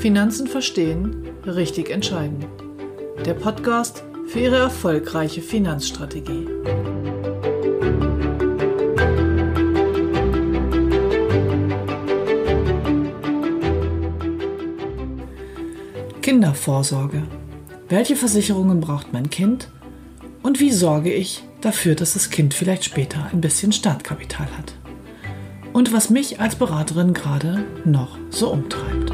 Finanzen verstehen, richtig entscheiden. Der Podcast für Ihre erfolgreiche Finanzstrategie. Kindervorsorge. Welche Versicherungen braucht mein Kind? Und wie sorge ich dafür, dass das Kind vielleicht später ein bisschen Startkapital hat? Und was mich als Beraterin gerade noch so umtreibt.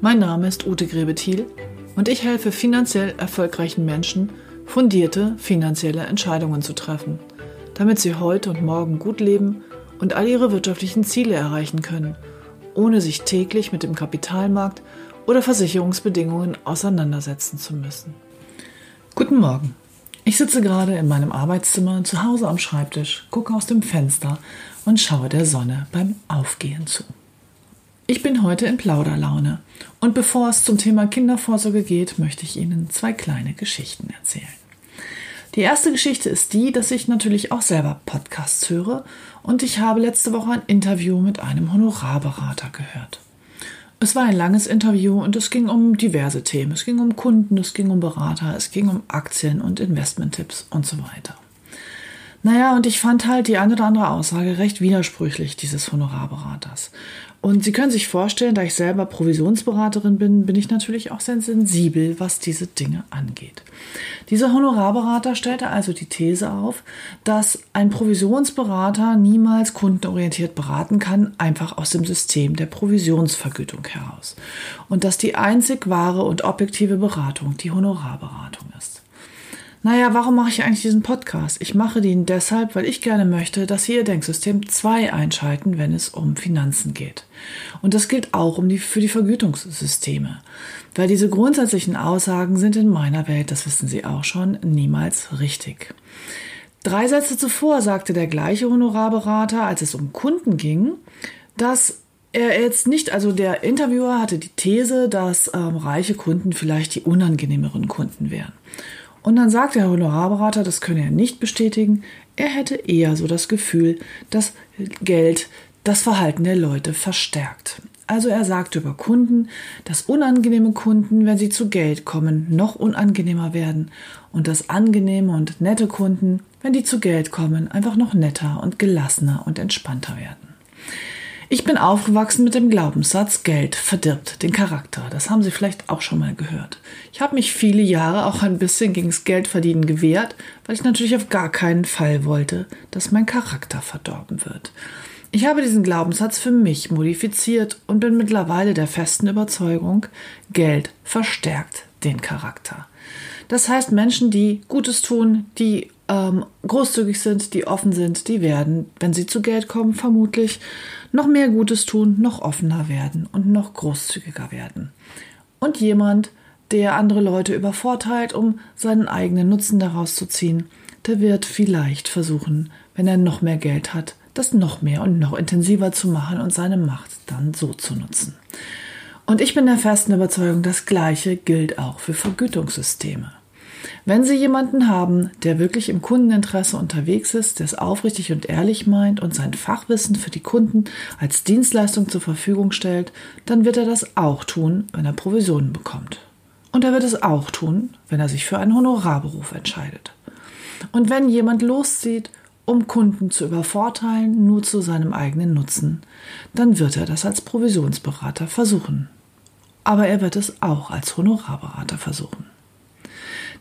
Mein Name ist Ute Grebethiel und ich helfe finanziell erfolgreichen Menschen, fundierte finanzielle Entscheidungen zu treffen, damit sie heute und morgen gut leben und all ihre wirtschaftlichen Ziele erreichen können, ohne sich täglich mit dem Kapitalmarkt oder Versicherungsbedingungen auseinandersetzen zu müssen. Guten Morgen. Ich sitze gerade in meinem Arbeitszimmer zu Hause am Schreibtisch, gucke aus dem Fenster und schaue der Sonne beim Aufgehen zu. Ich bin heute in Plauderlaune und bevor es zum Thema Kindervorsorge geht, möchte ich Ihnen zwei kleine Geschichten erzählen. Die erste Geschichte ist die, dass ich natürlich auch selber Podcasts höre und ich habe letzte Woche ein Interview mit einem Honorarberater gehört. Es war ein langes Interview und es ging um diverse Themen. Es ging um Kunden, es ging um Berater, es ging um Aktien und Investmenttipps und so weiter. Naja, und ich fand halt die eine oder andere Aussage recht widersprüchlich dieses Honorarberaters. Und Sie können sich vorstellen, da ich selber Provisionsberaterin bin, bin ich natürlich auch sehr sensibel, was diese Dinge angeht. Dieser Honorarberater stellte also die These auf, dass ein Provisionsberater niemals kundenorientiert beraten kann, einfach aus dem System der Provisionsvergütung heraus. Und dass die einzig wahre und objektive Beratung die Honorarberatung ist. Naja, warum mache ich eigentlich diesen Podcast? Ich mache den deshalb, weil ich gerne möchte, dass Sie Ihr Denksystem 2 einschalten, wenn es um Finanzen geht. Und das gilt auch um die, für die Vergütungssysteme. Weil diese grundsätzlichen Aussagen sind in meiner Welt, das wissen Sie auch schon, niemals richtig. Drei Sätze zuvor sagte der gleiche Honorarberater, als es um Kunden ging, dass er jetzt nicht, also der Interviewer hatte die These, dass ähm, reiche Kunden vielleicht die unangenehmeren Kunden wären. Und dann sagt der Honorarberater, das könne er nicht bestätigen, er hätte eher so das Gefühl, dass Geld das Verhalten der Leute verstärkt. Also er sagt über Kunden, dass unangenehme Kunden, wenn sie zu Geld kommen, noch unangenehmer werden und dass angenehme und nette Kunden, wenn die zu Geld kommen, einfach noch netter und gelassener und entspannter werden. Ich bin aufgewachsen mit dem Glaubenssatz, Geld verdirbt den Charakter. Das haben Sie vielleicht auch schon mal gehört. Ich habe mich viele Jahre auch ein bisschen gegen das Geldverdienen gewehrt, weil ich natürlich auf gar keinen Fall wollte, dass mein Charakter verdorben wird. Ich habe diesen Glaubenssatz für mich modifiziert und bin mittlerweile der festen Überzeugung, Geld verstärkt den Charakter. Das heißt, Menschen, die Gutes tun, die ähm, großzügig sind, die offen sind, die werden, wenn sie zu Geld kommen, vermutlich noch mehr Gutes tun, noch offener werden und noch großzügiger werden. Und jemand, der andere Leute übervorteilt, um seinen eigenen Nutzen daraus zu ziehen, der wird vielleicht versuchen, wenn er noch mehr Geld hat, das noch mehr und noch intensiver zu machen und seine Macht dann so zu nutzen. Und ich bin der festen Überzeugung, das Gleiche gilt auch für Vergütungssysteme. Wenn Sie jemanden haben, der wirklich im Kundeninteresse unterwegs ist, der es aufrichtig und ehrlich meint und sein Fachwissen für die Kunden als Dienstleistung zur Verfügung stellt, dann wird er das auch tun, wenn er Provisionen bekommt. Und er wird es auch tun, wenn er sich für einen Honorarberuf entscheidet. Und wenn jemand loszieht, um Kunden zu übervorteilen, nur zu seinem eigenen Nutzen, dann wird er das als Provisionsberater versuchen. Aber er wird es auch als Honorarberater versuchen.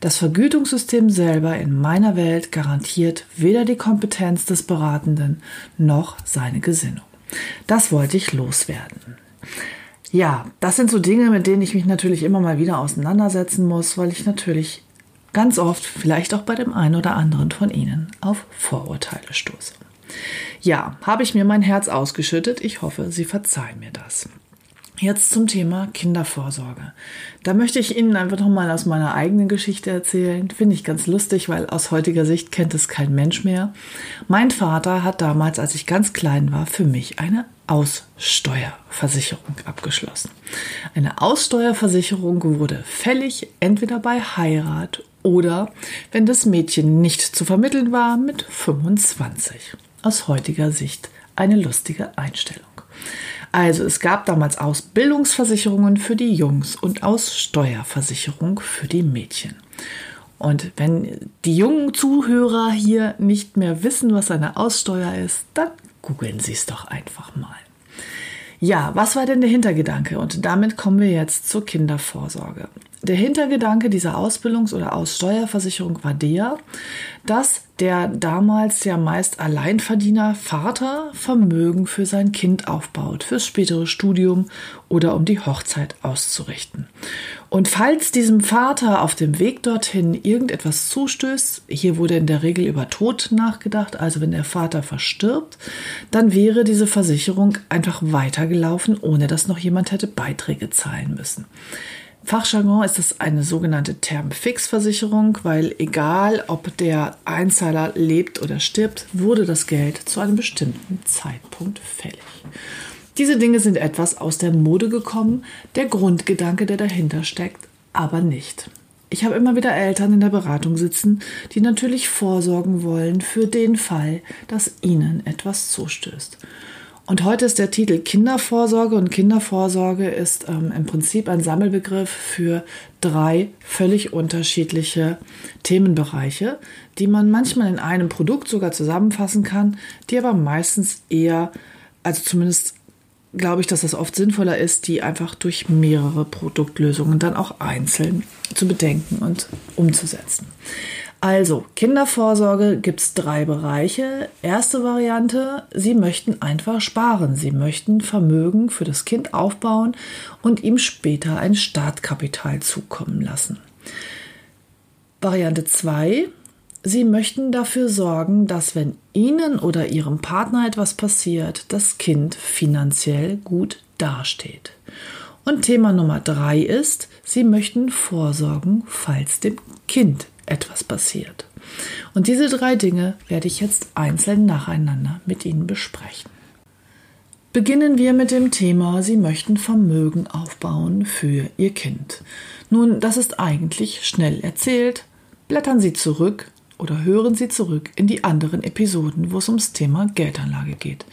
Das Vergütungssystem selber in meiner Welt garantiert weder die Kompetenz des Beratenden noch seine Gesinnung. Das wollte ich loswerden. Ja, das sind so Dinge, mit denen ich mich natürlich immer mal wieder auseinandersetzen muss, weil ich natürlich ganz oft, vielleicht auch bei dem einen oder anderen von Ihnen, auf Vorurteile stoße. Ja, habe ich mir mein Herz ausgeschüttet. Ich hoffe, Sie verzeihen mir das. Jetzt zum Thema Kindervorsorge. Da möchte ich Ihnen einfach nochmal aus meiner eigenen Geschichte erzählen. Finde ich ganz lustig, weil aus heutiger Sicht kennt es kein Mensch mehr. Mein Vater hat damals, als ich ganz klein war, für mich eine Aussteuerversicherung abgeschlossen. Eine Aussteuerversicherung wurde fällig entweder bei Heirat oder, wenn das Mädchen nicht zu vermitteln war, mit 25. Aus heutiger Sicht eine lustige Einstellung. Also es gab damals Ausbildungsversicherungen für die Jungs und Aussteuerversicherung für die Mädchen. Und wenn die jungen Zuhörer hier nicht mehr wissen, was eine Aussteuer ist, dann googeln Sie es doch einfach mal. Ja, was war denn der Hintergedanke? Und damit kommen wir jetzt zur Kindervorsorge. Der Hintergedanke dieser Ausbildungs- oder Aussteuerversicherung war der, dass der damals ja meist Alleinverdiener Vater Vermögen für sein Kind aufbaut, fürs spätere Studium oder um die Hochzeit auszurichten. Und falls diesem Vater auf dem Weg dorthin irgendetwas zustößt, hier wurde in der Regel über Tod nachgedacht, also wenn der Vater verstirbt, dann wäre diese Versicherung einfach weitergelaufen, ohne dass noch jemand hätte Beiträge zahlen müssen. Fachjargon ist es eine sogenannte Term-Fix-Versicherung, weil egal ob der Einzahler lebt oder stirbt, wurde das Geld zu einem bestimmten Zeitpunkt fällig. Diese Dinge sind etwas aus der Mode gekommen, der Grundgedanke, der dahinter steckt, aber nicht. Ich habe immer wieder Eltern in der Beratung sitzen, die natürlich vorsorgen wollen für den Fall, dass ihnen etwas zustößt. Und heute ist der Titel Kindervorsorge und Kindervorsorge ist ähm, im Prinzip ein Sammelbegriff für drei völlig unterschiedliche Themenbereiche, die man manchmal in einem Produkt sogar zusammenfassen kann, die aber meistens eher, also zumindest glaube ich, dass das oft sinnvoller ist, die einfach durch mehrere Produktlösungen dann auch einzeln zu bedenken und umzusetzen. Also, Kindervorsorge gibt es drei Bereiche. Erste Variante, Sie möchten einfach sparen. Sie möchten Vermögen für das Kind aufbauen und ihm später ein Startkapital zukommen lassen. Variante 2, Sie möchten dafür sorgen, dass wenn Ihnen oder Ihrem Partner etwas passiert, das Kind finanziell gut dasteht. Und Thema Nummer drei ist, Sie möchten vorsorgen, falls dem Kind etwas passiert. Und diese drei Dinge werde ich jetzt einzeln nacheinander mit Ihnen besprechen. Beginnen wir mit dem Thema, Sie möchten Vermögen aufbauen für Ihr Kind. Nun, das ist eigentlich schnell erzählt. Blättern Sie zurück oder hören Sie zurück in die anderen Episoden, wo es ums Thema Geldanlage geht.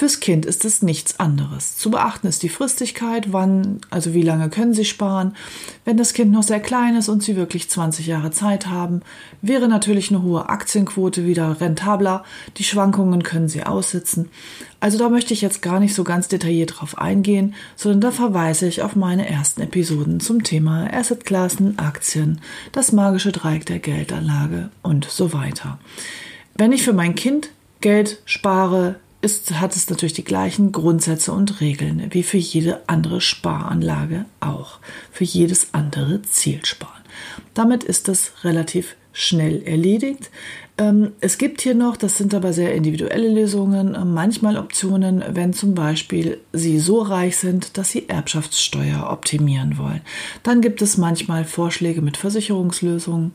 Fürs Kind ist es nichts anderes. Zu beachten ist die Fristigkeit, wann, also wie lange können Sie sparen. Wenn das Kind noch sehr klein ist und Sie wirklich 20 Jahre Zeit haben, wäre natürlich eine hohe Aktienquote wieder rentabler. Die Schwankungen können Sie aussitzen. Also da möchte ich jetzt gar nicht so ganz detailliert drauf eingehen, sondern da verweise ich auf meine ersten Episoden zum Thema Assetklassen, Aktien, das magische Dreieck der Geldanlage und so weiter. Wenn ich für mein Kind Geld spare, ist, hat es natürlich die gleichen Grundsätze und Regeln wie für jede andere Sparanlage auch, für jedes andere Zielsparen. Damit ist das relativ schnell erledigt. Ähm, es gibt hier noch, das sind aber sehr individuelle Lösungen, äh, manchmal Optionen, wenn zum Beispiel Sie so reich sind, dass Sie Erbschaftssteuer optimieren wollen. Dann gibt es manchmal Vorschläge mit Versicherungslösungen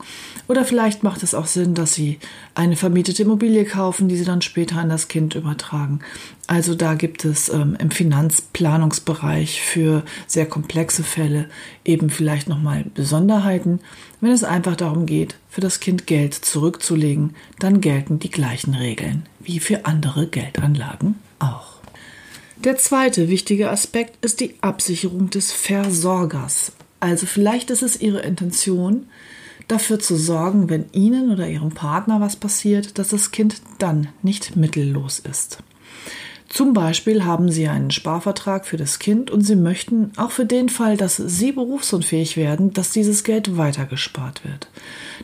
oder vielleicht macht es auch Sinn, dass Sie eine vermietete Immobilie kaufen, die Sie dann später an das Kind übertragen. Also da gibt es ähm, im Finanzplanungsbereich für sehr komplexe Fälle eben vielleicht nochmal Besonderheiten. Wenn es einfach darum geht, für das Kind Geld zurückzulegen, dann gelten die gleichen Regeln wie für andere Geldanlagen auch. Der zweite wichtige Aspekt ist die Absicherung des Versorgers. Also vielleicht ist es Ihre Intention, dafür zu sorgen, wenn Ihnen oder Ihrem Partner was passiert, dass das Kind dann nicht mittellos ist. Zum Beispiel haben Sie einen Sparvertrag für das Kind und Sie möchten auch für den Fall, dass Sie berufsunfähig werden, dass dieses Geld weitergespart wird.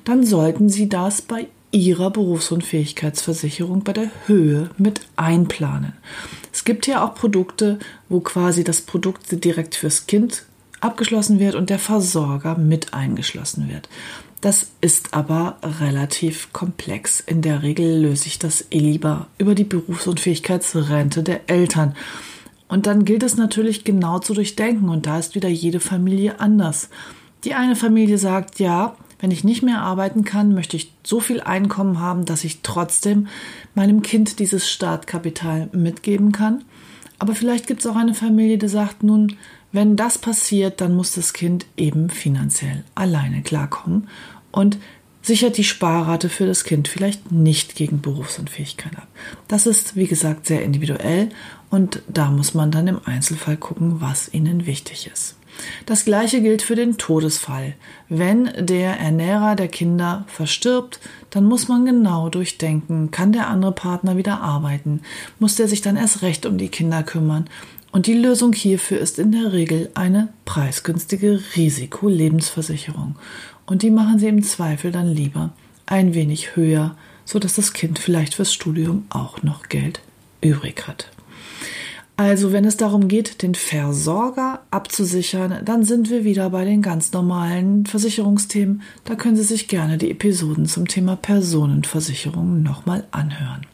Dann sollten Sie das bei Ihrer Berufsunfähigkeitsversicherung bei der Höhe mit einplanen. Es gibt ja auch Produkte, wo quasi das Produkt direkt fürs Kind abgeschlossen wird und der Versorger mit eingeschlossen wird. Das ist aber relativ komplex. In der Regel löse ich das eh lieber über die Berufsunfähigkeitsrente der Eltern. Und dann gilt es natürlich genau zu durchdenken und da ist wieder jede Familie anders. Die eine Familie sagt, ja, wenn ich nicht mehr arbeiten kann, möchte ich so viel Einkommen haben, dass ich trotzdem meinem Kind dieses Startkapital mitgeben kann. Aber vielleicht gibt es auch eine Familie, die sagt, nun, wenn das passiert, dann muss das Kind eben finanziell alleine klarkommen und sichert die Sparrate für das Kind vielleicht nicht gegen Berufsunfähigkeit ab. Das ist, wie gesagt, sehr individuell und da muss man dann im Einzelfall gucken, was ihnen wichtig ist. Das gleiche gilt für den Todesfall. Wenn der Ernährer der Kinder verstirbt, dann muss man genau durchdenken, kann der andere Partner wieder arbeiten, muss der sich dann erst recht um die Kinder kümmern. Und die Lösung hierfür ist in der Regel eine preisgünstige Risikolebensversicherung. Und die machen sie im Zweifel dann lieber ein wenig höher, sodass das Kind vielleicht fürs Studium auch noch Geld übrig hat. Also wenn es darum geht, den Versorger abzusichern, dann sind wir wieder bei den ganz normalen Versicherungsthemen. Da können Sie sich gerne die Episoden zum Thema Personenversicherung nochmal anhören.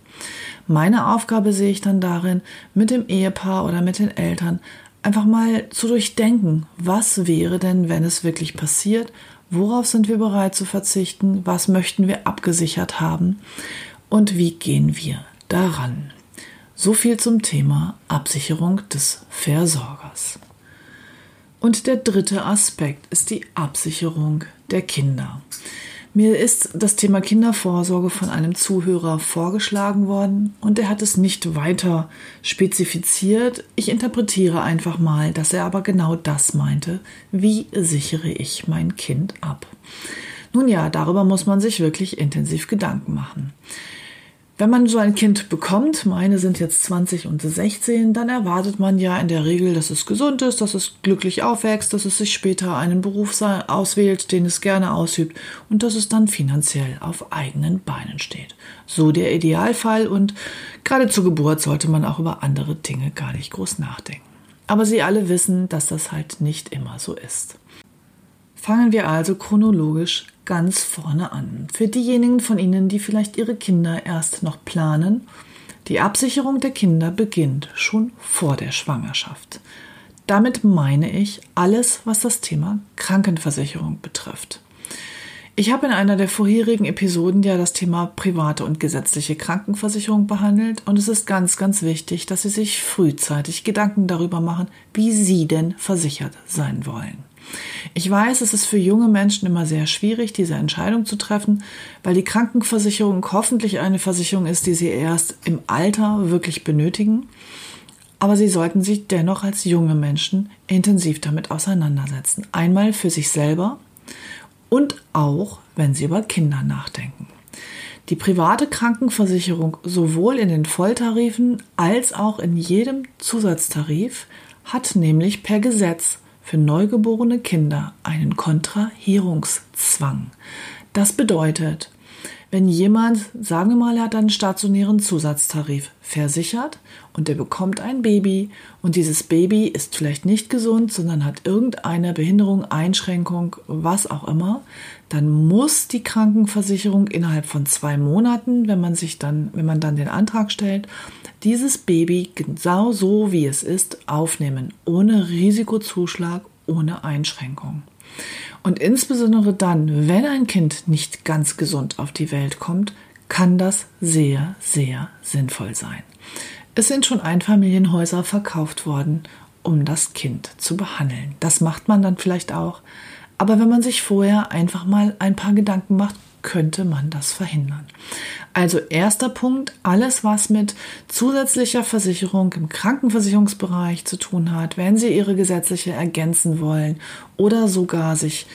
Meine Aufgabe sehe ich dann darin, mit dem Ehepaar oder mit den Eltern einfach mal zu durchdenken, was wäre denn, wenn es wirklich passiert, worauf sind wir bereit zu verzichten, was möchten wir abgesichert haben und wie gehen wir daran. So viel zum Thema Absicherung des Versorgers. Und der dritte Aspekt ist die Absicherung der Kinder. Mir ist das Thema Kindervorsorge von einem Zuhörer vorgeschlagen worden und er hat es nicht weiter spezifiziert. Ich interpretiere einfach mal, dass er aber genau das meinte. Wie sichere ich mein Kind ab? Nun ja, darüber muss man sich wirklich intensiv Gedanken machen. Wenn man so ein Kind bekommt, meine sind jetzt 20 und 16, dann erwartet man ja in der Regel, dass es gesund ist, dass es glücklich aufwächst, dass es sich später einen Beruf auswählt, den es gerne ausübt und dass es dann finanziell auf eigenen Beinen steht. So der Idealfall und gerade zur Geburt sollte man auch über andere Dinge gar nicht groß nachdenken. Aber Sie alle wissen, dass das halt nicht immer so ist. Fangen wir also chronologisch ganz vorne an. Für diejenigen von Ihnen, die vielleicht ihre Kinder erst noch planen, die Absicherung der Kinder beginnt schon vor der Schwangerschaft. Damit meine ich alles, was das Thema Krankenversicherung betrifft. Ich habe in einer der vorherigen Episoden ja das Thema private und gesetzliche Krankenversicherung behandelt und es ist ganz, ganz wichtig, dass Sie sich frühzeitig Gedanken darüber machen, wie Sie denn versichert sein wollen. Ich weiß, es ist für junge Menschen immer sehr schwierig, diese Entscheidung zu treffen, weil die Krankenversicherung hoffentlich eine Versicherung ist, die sie erst im Alter wirklich benötigen. Aber sie sollten sich dennoch als junge Menschen intensiv damit auseinandersetzen. Einmal für sich selber und auch, wenn sie über Kinder nachdenken. Die private Krankenversicherung sowohl in den Volltarifen als auch in jedem Zusatztarif hat nämlich per Gesetz für neugeborene Kinder einen Kontrahierungszwang. Das bedeutet, wenn jemand, sagen wir mal, er hat einen stationären Zusatztarif versichert und er bekommt ein Baby und dieses Baby ist vielleicht nicht gesund, sondern hat irgendeine Behinderung, Einschränkung, was auch immer, dann muss die Krankenversicherung innerhalb von zwei Monaten, wenn man sich dann, wenn man dann den Antrag stellt, dieses Baby genau so wie es ist aufnehmen, ohne Risikozuschlag, ohne Einschränkung. Und insbesondere dann, wenn ein Kind nicht ganz gesund auf die Welt kommt, kann das sehr, sehr sinnvoll sein. Es sind schon Einfamilienhäuser verkauft worden, um das Kind zu behandeln. Das macht man dann vielleicht auch. Aber wenn man sich vorher einfach mal ein paar Gedanken macht, könnte man das verhindern. Also erster Punkt, alles was mit zusätzlicher Versicherung im Krankenversicherungsbereich zu tun hat, wenn Sie Ihre gesetzliche ergänzen wollen oder sogar sich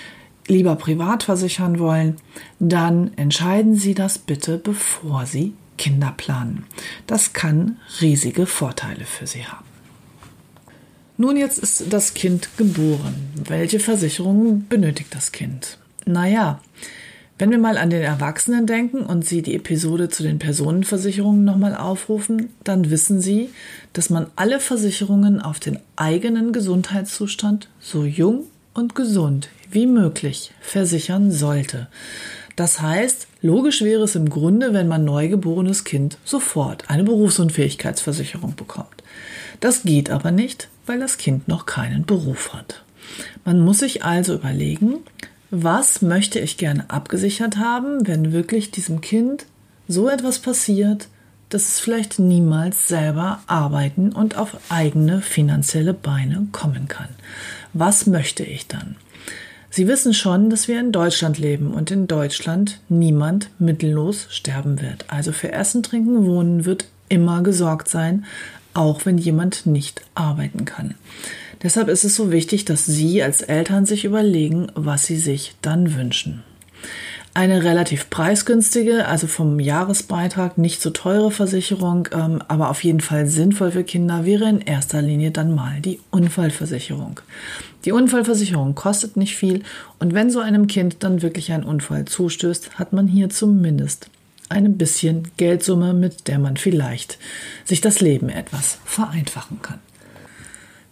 lieber privat versichern wollen, dann entscheiden Sie das bitte, bevor Sie Kinder planen. Das kann riesige Vorteile für Sie haben. Nun, jetzt ist das Kind geboren. Welche Versicherung benötigt das Kind? Naja, wenn wir mal an den Erwachsenen denken und Sie die Episode zu den Personenversicherungen nochmal aufrufen, dann wissen Sie, dass man alle Versicherungen auf den eigenen Gesundheitszustand so jung und gesund wie möglich versichern sollte. Das heißt, logisch wäre es im Grunde, wenn man neugeborenes Kind sofort eine Berufsunfähigkeitsversicherung bekommt. Das geht aber nicht, weil das Kind noch keinen Beruf hat. Man muss sich also überlegen, was möchte ich gerne abgesichert haben, wenn wirklich diesem Kind so etwas passiert, dass es vielleicht niemals selber arbeiten und auf eigene finanzielle Beine kommen kann. Was möchte ich dann? Sie wissen schon, dass wir in Deutschland leben und in Deutschland niemand mittellos sterben wird. Also für Essen, Trinken, Wohnen wird immer gesorgt sein, auch wenn jemand nicht arbeiten kann. Deshalb ist es so wichtig, dass Sie als Eltern sich überlegen, was Sie sich dann wünschen. Eine relativ preisgünstige, also vom Jahresbeitrag nicht so teure Versicherung, ähm, aber auf jeden Fall sinnvoll für Kinder wäre in erster Linie dann mal die Unfallversicherung. Die Unfallversicherung kostet nicht viel und wenn so einem Kind dann wirklich ein Unfall zustößt, hat man hier zumindest eine bisschen Geldsumme, mit der man vielleicht sich das Leben etwas vereinfachen kann.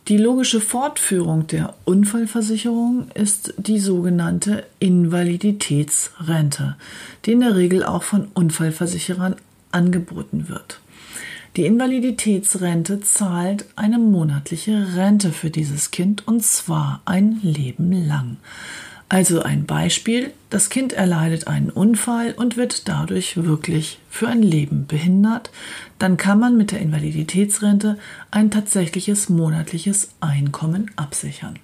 Die logische Fortführung der Unfallversicherung ist die sogenannte Invaliditätsrente, die in der Regel auch von Unfallversicherern angeboten wird. Die Invaliditätsrente zahlt eine monatliche Rente für dieses Kind und zwar ein Leben lang. Also ein Beispiel, das Kind erleidet einen Unfall und wird dadurch wirklich für ein Leben behindert, dann kann man mit der Invaliditätsrente ein tatsächliches monatliches Einkommen absichern.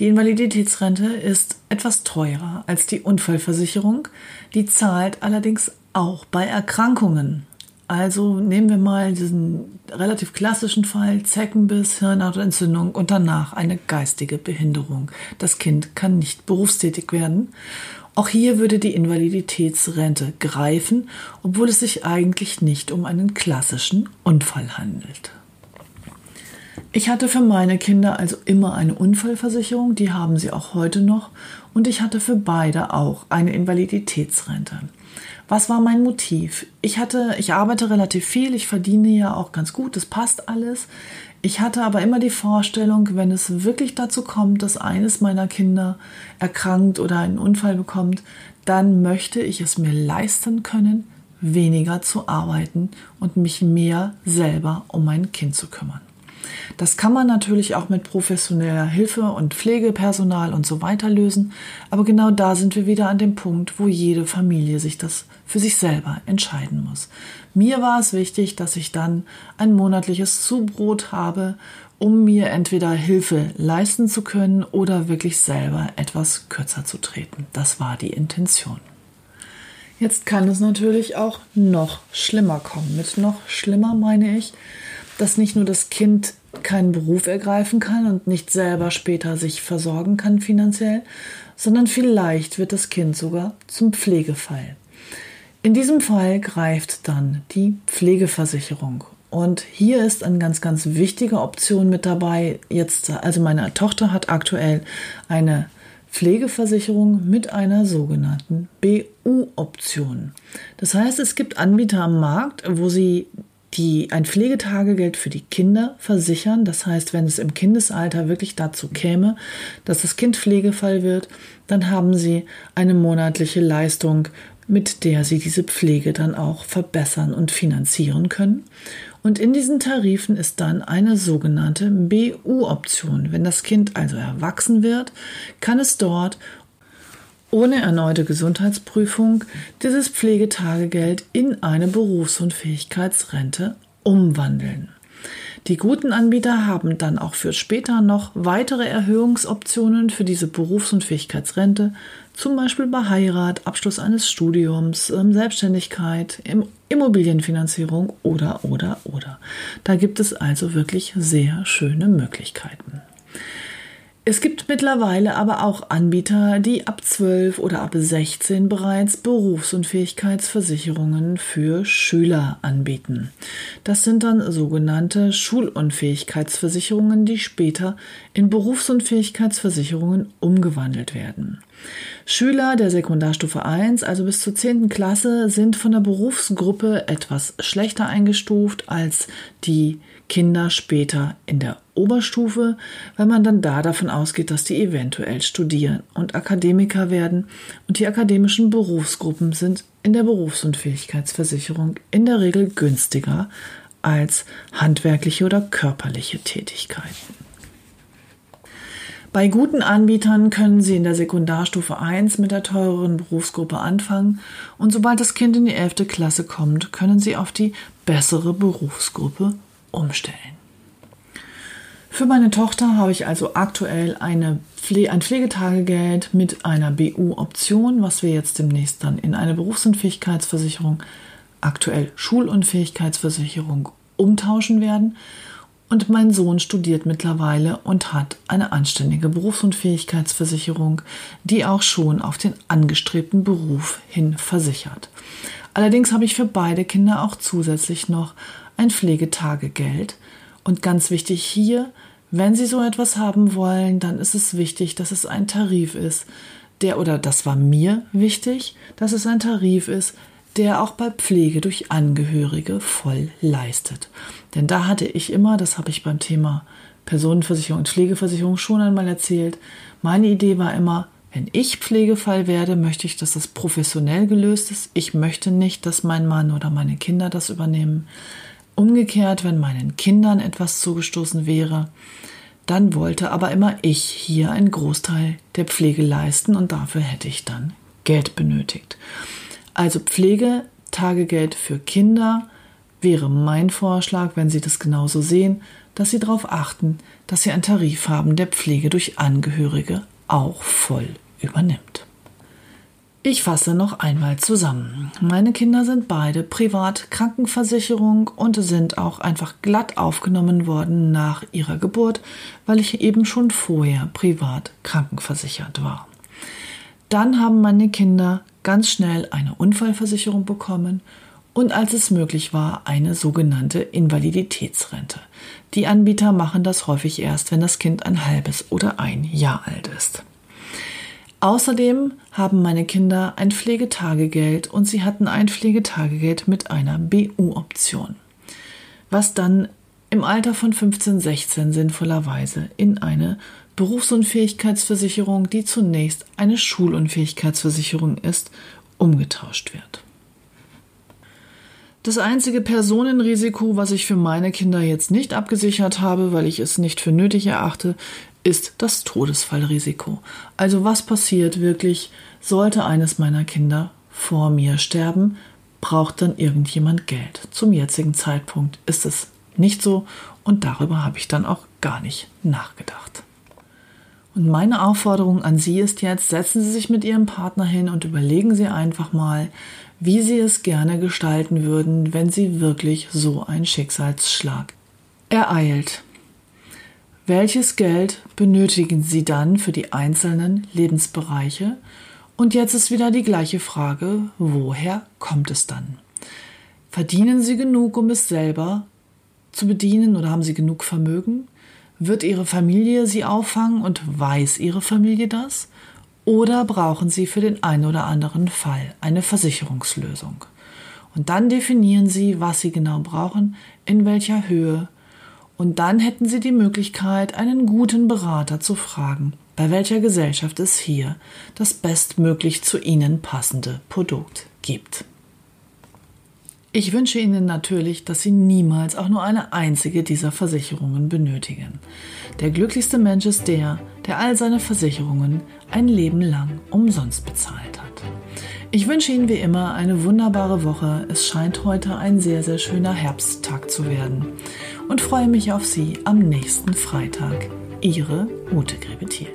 Die Invaliditätsrente ist etwas teurer als die Unfallversicherung, die zahlt allerdings auch bei Erkrankungen. Also nehmen wir mal diesen relativ klassischen Fall, Zeckenbiss, Hirnhautentzündung und danach eine geistige Behinderung. Das Kind kann nicht berufstätig werden. Auch hier würde die Invaliditätsrente greifen, obwohl es sich eigentlich nicht um einen klassischen Unfall handelt. Ich hatte für meine Kinder also immer eine Unfallversicherung, die haben sie auch heute noch, und ich hatte für beide auch eine Invaliditätsrente. Was war mein Motiv? Ich hatte, ich arbeite relativ viel, ich verdiene ja auch ganz gut, das passt alles. Ich hatte aber immer die Vorstellung, wenn es wirklich dazu kommt, dass eines meiner Kinder erkrankt oder einen Unfall bekommt, dann möchte ich es mir leisten können, weniger zu arbeiten und mich mehr selber um mein Kind zu kümmern. Das kann man natürlich auch mit professioneller Hilfe und Pflegepersonal und so weiter lösen, aber genau da sind wir wieder an dem Punkt, wo jede Familie sich das für sich selber entscheiden muss. Mir war es wichtig, dass ich dann ein monatliches Zubrot habe, um mir entweder Hilfe leisten zu können oder wirklich selber etwas kürzer zu treten. Das war die Intention. Jetzt kann es natürlich auch noch schlimmer kommen. Mit noch schlimmer meine ich, dass nicht nur das Kind keinen Beruf ergreifen kann und nicht selber später sich versorgen kann finanziell, sondern vielleicht wird das Kind sogar zum Pflegefall. In diesem Fall greift dann die Pflegeversicherung. Und hier ist eine ganz, ganz wichtige Option mit dabei. Jetzt, also meine Tochter hat aktuell eine Pflegeversicherung mit einer sogenannten BU-Option. Das heißt, es gibt Anbieter am Markt, wo sie die ein Pflegetagegeld für die Kinder versichern. Das heißt, wenn es im Kindesalter wirklich dazu käme, dass das Kind Pflegefall wird, dann haben sie eine monatliche Leistung, mit der sie diese Pflege dann auch verbessern und finanzieren können. Und in diesen Tarifen ist dann eine sogenannte BU-Option. Wenn das Kind also erwachsen wird, kann es dort ohne erneute Gesundheitsprüfung dieses Pflegetagegeld in eine Berufsunfähigkeitsrente umwandeln. Die guten Anbieter haben dann auch für später noch weitere Erhöhungsoptionen für diese Berufsunfähigkeitsrente, zum Beispiel bei Heirat, Abschluss eines Studiums, ähm, Selbstständigkeit, Immobilienfinanzierung oder, oder, oder. Da gibt es also wirklich sehr schöne Möglichkeiten. Es gibt mittlerweile aber auch Anbieter, die ab 12 oder ab 16 bereits Berufsunfähigkeitsversicherungen für Schüler anbieten. Das sind dann sogenannte Schulunfähigkeitsversicherungen, die später in Berufsunfähigkeitsversicherungen umgewandelt werden. Schüler der Sekundarstufe 1, also bis zur 10. Klasse, sind von der Berufsgruppe etwas schlechter eingestuft als die Kinder später in der Oberstufe, weil man dann da davon ausgeht, dass die eventuell studieren und Akademiker werden und die akademischen Berufsgruppen sind in der Berufsunfähigkeitsversicherung in der Regel günstiger als handwerkliche oder körperliche Tätigkeiten. Bei guten Anbietern können Sie in der Sekundarstufe 1 mit der teureren Berufsgruppe anfangen und sobald das Kind in die 11. Klasse kommt, können Sie auf die bessere Berufsgruppe umstellen. Für meine Tochter habe ich also aktuell eine Pfle ein Pflegetagegeld mit einer BU-Option, was wir jetzt demnächst dann in eine Berufsunfähigkeitsversicherung, aktuell Schulunfähigkeitsversicherung, umtauschen werden. Und mein Sohn studiert mittlerweile und hat eine anständige Berufsunfähigkeitsversicherung, die auch schon auf den angestrebten Beruf hin versichert. Allerdings habe ich für beide Kinder auch zusätzlich noch ein Pflegetagegeld. Und ganz wichtig hier, wenn Sie so etwas haben wollen, dann ist es wichtig, dass es ein Tarif ist, der, oder das war mir wichtig, dass es ein Tarif ist, der auch bei Pflege durch Angehörige voll leistet. Denn da hatte ich immer, das habe ich beim Thema Personenversicherung und Pflegeversicherung schon einmal erzählt, meine Idee war immer, wenn ich Pflegefall werde, möchte ich, dass das professionell gelöst ist. Ich möchte nicht, dass mein Mann oder meine Kinder das übernehmen. Umgekehrt, wenn meinen Kindern etwas zugestoßen wäre, dann wollte aber immer ich hier einen Großteil der Pflege leisten und dafür hätte ich dann Geld benötigt. Also Pflegetagegeld für Kinder wäre mein Vorschlag, wenn Sie das genauso sehen, dass Sie darauf achten, dass Sie einen Tarif haben, der Pflege durch Angehörige auch voll übernimmt. Ich fasse noch einmal zusammen. Meine Kinder sind beide privat Krankenversicherung und sind auch einfach glatt aufgenommen worden nach ihrer Geburt, weil ich eben schon vorher privat krankenversichert war. Dann haben meine Kinder ganz schnell eine Unfallversicherung bekommen und als es möglich war, eine sogenannte Invaliditätsrente. Die Anbieter machen das häufig erst, wenn das Kind ein halbes oder ein Jahr alt ist. Außerdem haben meine Kinder ein Pflegetagegeld und sie hatten ein Pflegetagegeld mit einer BU-Option, was dann im Alter von 15, 16 sinnvollerweise in eine Berufsunfähigkeitsversicherung, die zunächst eine Schulunfähigkeitsversicherung ist, umgetauscht wird. Das einzige Personenrisiko, was ich für meine Kinder jetzt nicht abgesichert habe, weil ich es nicht für nötig erachte, ist das Todesfallrisiko. Also was passiert wirklich, sollte eines meiner Kinder vor mir sterben, braucht dann irgendjemand Geld. Zum jetzigen Zeitpunkt ist es nicht so und darüber habe ich dann auch gar nicht nachgedacht. Und meine Aufforderung an Sie ist jetzt, setzen Sie sich mit Ihrem Partner hin und überlegen Sie einfach mal, wie Sie es gerne gestalten würden, wenn Sie wirklich so einen Schicksalsschlag ereilt. Welches Geld benötigen Sie dann für die einzelnen Lebensbereiche? Und jetzt ist wieder die gleiche Frage, woher kommt es dann? Verdienen Sie genug, um es selber zu bedienen oder haben Sie genug Vermögen? Wird Ihre Familie Sie auffangen und weiß Ihre Familie das? Oder brauchen Sie für den einen oder anderen Fall eine Versicherungslösung? Und dann definieren Sie, was Sie genau brauchen, in welcher Höhe und dann hätten Sie die Möglichkeit, einen guten Berater zu fragen, bei welcher Gesellschaft es hier das bestmöglich zu Ihnen passende Produkt gibt. Ich wünsche Ihnen natürlich, dass Sie niemals auch nur eine einzige dieser Versicherungen benötigen. Der glücklichste Mensch ist der, der all seine Versicherungen ein Leben lang umsonst bezahlt hat. Ich wünsche Ihnen wie immer eine wunderbare Woche. Es scheint heute ein sehr, sehr schöner Herbsttag zu werden. Und freue mich auf Sie am nächsten Freitag. Ihre Ute Grebethiel.